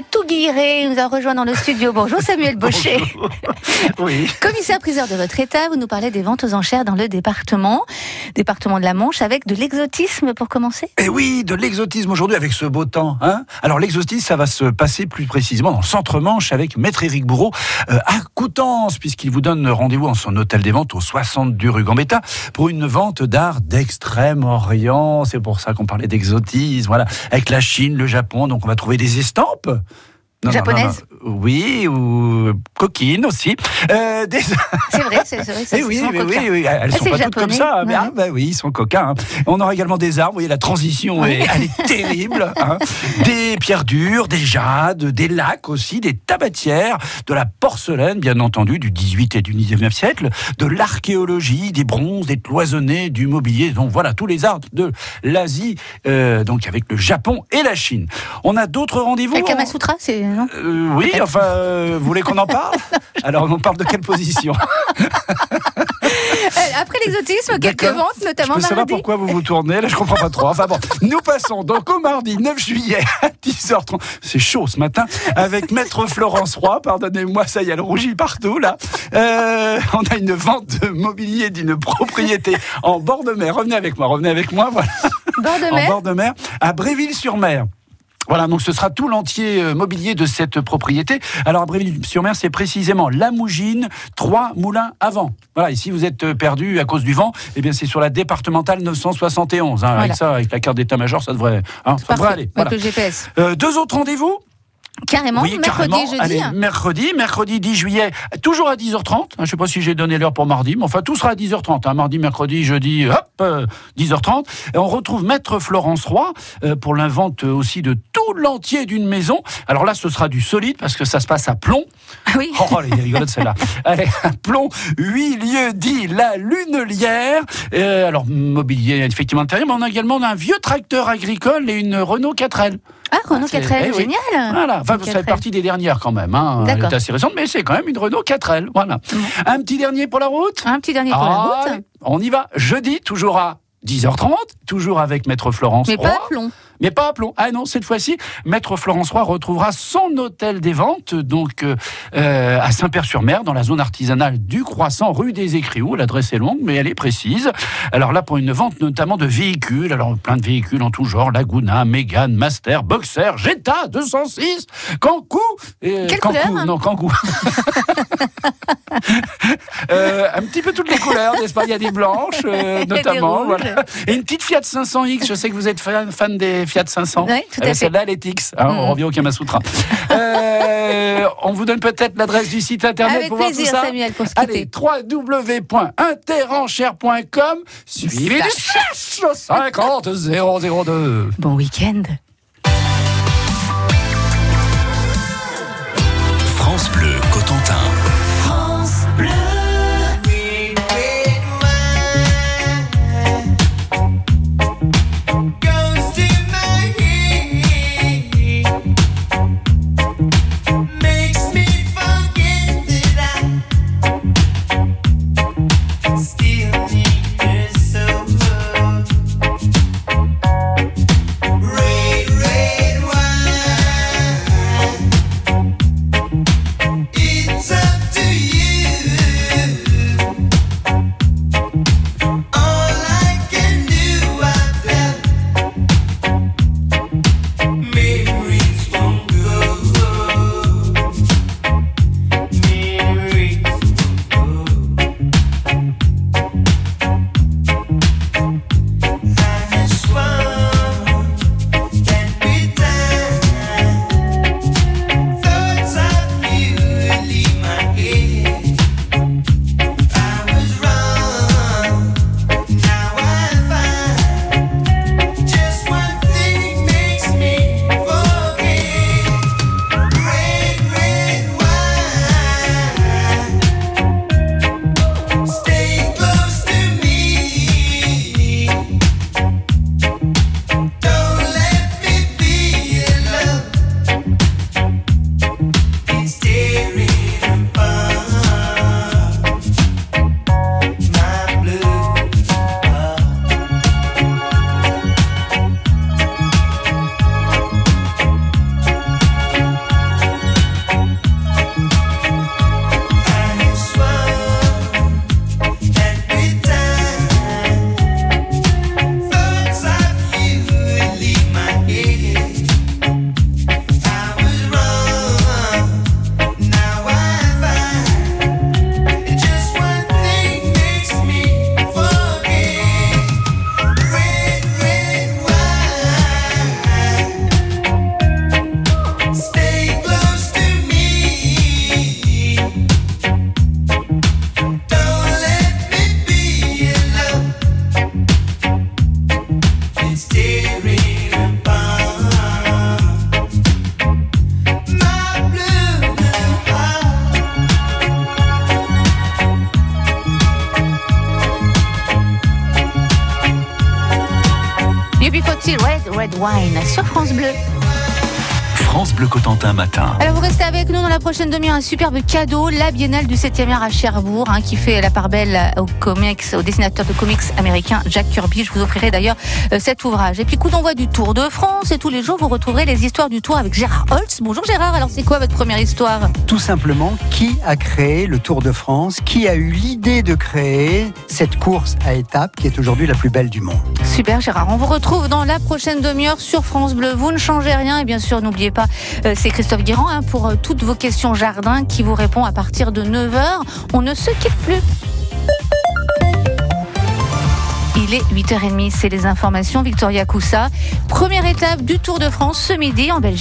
Olivier Touguiré nous a rejoint dans le studio. Bonjour Samuel Baucher. Oui. Commissaire-priseur de votre État, vous nous parlez des ventes aux enchères dans le département, département de la Manche, avec de l'exotisme pour commencer Et oui, de l'exotisme aujourd'hui avec ce beau temps. Hein Alors l'exotisme, ça va se passer plus précisément dans le centre-manche avec Maître Éric Bourreau euh, à Coutances, puisqu'il vous donne rendez-vous en son hôtel des ventes au 60 du rue Gambetta pour une vente d'art d'Extrême-Orient. C'est pour ça qu'on parlait d'exotisme, voilà, avec la Chine, le Japon. Donc on va trouver des estampes. Non, Oui, ou coquines aussi. Euh, des... C'est vrai, c'est vrai. c'est Eh oui, oui, oui, oui, elles Ah, sont pas toutes comme ça, mais ouais. ah, bah oui, ils sont coquins. hein. On aura également des arbres, vous voyez, la transition, est, elle est terrible. hein. Des pierres dures, des jades, des lacs aussi, des tabatières, de la porcelaine, bien entendu, du 18 et du 19e siècle, de l'archéologie, des bronzes, des cloisonnés, du mobilier. Donc voilà, tous les arts de l'Asie, euh, donc avec le Japon et la Chine. On a d'autres rendez-vous Le Kama Sutra, c'est. Euh, Oui, enfin, euh, vous voulez qu'on en parle? Alors, on parle de quelle position? Euh, Après l'exotisme, quelques ventes, Je notamment peux savoir pourquoi vous vous tournez, là je comprends pas trop. Enfin bon, nous passons donc au mardi 9 juillet à 10h30. C'est chaud ce matin, avec Maître Florence Roy, pardonnez-moi, ça y est, elle rougit partout là. Euh, on a une vente de mobilier d'une propriété en bord de mer. Revenez avec moi, revenez avec moi, voilà. Bord de En mer. bord de mer, à Bréville-sur-Mer. Voilà, donc ce sera tout l'entier euh, mobilier de cette propriété. Alors à Bréville-sur-Mer, c'est précisément la Mougine, trois moulins avant. Voilà, et si vous êtes euh, perdu à cause du vent, eh bien c'est sur la départementale 971. hein. Voilà. Avec ça, avec la carte d'état-major, ça devrait, hein, ça devrait aller. avec Voilà. le GPS. Euh, deux autres rendez-vous Carrément, oui, mercredi carrément. jeudi. Allez, mercredi, mercredi 10 juillet, toujours à 10h30. Hein, Je ne sais pas si j'ai donné l'heure pour mardi, mais enfin tout sera à 10h30. hein. Mardi, mercredi, jeudi, hop, euh, 10h30. Et on retrouve Maître Florence Roy euh, pour l'invente aussi de tout l'entier d'une maison. Alors là, ce sera du solide parce que ça se passe à Plomb. Ah oui. Oh, elle est rigolote celle-là. Allez, à Plomb, 8 lieux dit la Lunelière. Euh, alors, mobilier effectivement intérieur, mais on a également un vieux tracteur agricole et une Renault 4L. Ah, Renault c'est- 4L, eh oui. génial. Voilà, enfin, ça fait 4L. partie des dernières quand même. Hein. Elle est assez récente, mais c'est quand même une Renault 4L. Voilà. Un petit dernier pour la route? Un petit dernier pour la Ah, route. On y va. Jeudi, toujours à 10h30, toujours avec Maître Florence Mais Roy. pas à plomb. Mais pas à plomb. Ah non, cette fois-ci, Maître Florence Roy retrouvera son hôtel des ventes, donc euh, euh, à Saint-Père-sur-Mer, dans la zone artisanale du Croissant, rue des Écriaux. L'adresse est longue, mais elle est précise. Alors là, pour une vente notamment de véhicules, alors plein de véhicules en tout genre, Laguna, Mégane, Master, Boxer, Jetta, 206, Cancou. Quelle Cancou, couleur Non, Cancou. Euh, un petit peu toutes les couleurs, n'est-ce pas? Il y a des blanches, euh, des notamment. voilà. Et une petite Fiat 500X. Je sais que vous êtes fan, fan des Fiat 500. Oui, tout à Eh ben, fait. Celle-là, elle est X. hein, On Mhm. revient au Kamasutra. Euh, on vous donne peut-être l'adresse du site internet Avec pour voir tout ça. Samuel, pour se Allez, www.interenchère.com suivez slash 50 002. Bon week-end. France Bleu Cotentin. UB40 Red Red Wine sur France Bleu. France Bleu Cotentin matin. Alors vous restez avec nous dans la prochaine demi-heure, un superbe cadeau, la Biennale du 7e art à Cherbourg, hein, qui fait la part belle au comics, au dessinateur de comics américain Jack Kirby. Je vous offrirai d'ailleurs euh, cet ouvrage. Et puis coup d'envoi du Tour de France, et tous les jours vous retrouverez les histoires du Tour avec Gérard Holtz. Bonjour Gérard, alors c'est quoi votre première histoire? Tout simplement, qui a créé le Tour de France? Qui a eu l'idée de créer cette course à étapes qui est aujourd'hui la plus belle du monde? Super Gérard, on vous retrouve dans la prochaine demi-heure sur France Bleu. Vous ne changez rien et bien sûr n'oubliez pas, euh, c'est Christophe Guérand hein, pour euh, toutes vos questions jardin qui vous répond à partir de 9h. On ne se quitte plus. Il est 8h30, c'est les informations. Victoria Coussa, première étape du Tour de France ce midi en Belgique.